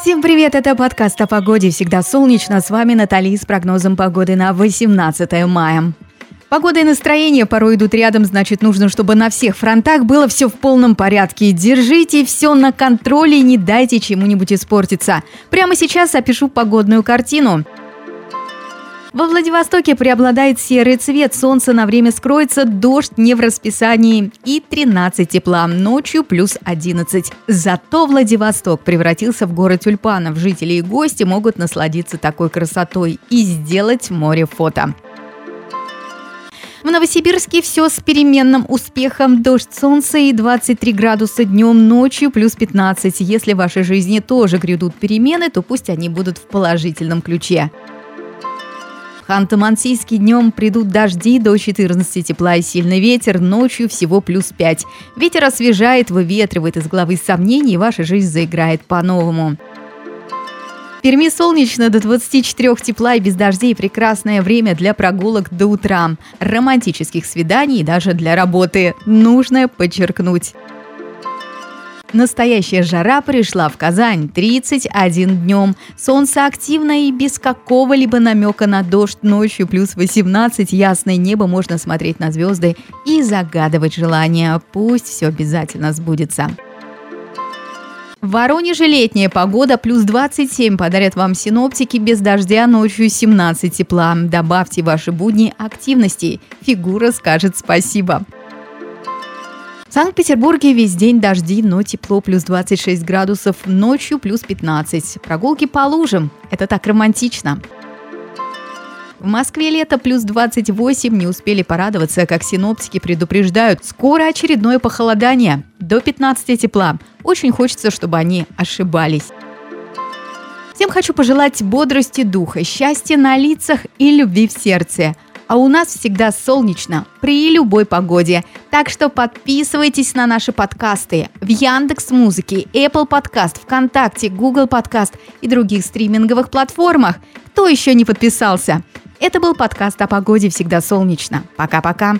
Всем привет, это подкаст о погоде. Всегда солнечно. С вами Натали с прогнозом погоды на 18 мая. Погода и настроение порой идут рядом, значит, нужно, чтобы на всех фронтах было все в полном порядке. Держите все на контроле и не дайте чему-нибудь испортиться. Прямо сейчас опишу погодную картину. Во Владивостоке преобладает серый цвет, солнце на время скроется, дождь не в расписании и 13 тепла, ночью плюс 11. Зато Владивосток превратился в город тюльпанов. Жители и гости могут насладиться такой красотой и сделать море фото. В Новосибирске все с переменным успехом. Дождь, солнце и 23 градуса днем, ночью плюс 15. Если в вашей жизни тоже грядут перемены, то пусть они будут в положительном ключе. Ханты-Мансийске днем придут дожди до 14 тепла и сильный ветер, ночью всего плюс 5. Ветер освежает, выветривает из головы сомнений, и ваша жизнь заиграет по-новому. В Перми солнечно до 24 тепла и без дождей прекрасное время для прогулок до утра, романтических свиданий и даже для работы. Нужно подчеркнуть. Настоящая жара пришла в Казань 31 днем. Солнце активно и без какого-либо намека на дождь ночью плюс 18. Ясное небо можно смотреть на звезды и загадывать желания. Пусть все обязательно сбудется. В Воронеже летняя погода плюс 27 подарят вам синоптики без дождя ночью 17 тепла. Добавьте ваши будни активности. Фигура скажет спасибо. В Санкт-Петербурге весь день дожди, но тепло плюс 26 градусов, ночью плюс 15. Прогулки по лужам. Это так романтично. В Москве лето плюс 28. Не успели порадоваться, как синоптики предупреждают. Скоро очередное похолодание. До 15 тепла. Очень хочется, чтобы они ошибались. Всем хочу пожелать бодрости духа, счастья на лицах и любви в сердце – а у нас всегда солнечно при любой погоде. Так что подписывайтесь на наши подкасты в Яндекс Музыке, Apple Podcast, ВКонтакте, Google Podcast и других стриминговых платформах. Кто еще не подписался? Это был подкаст о погоде «Всегда солнечно». Пока-пока.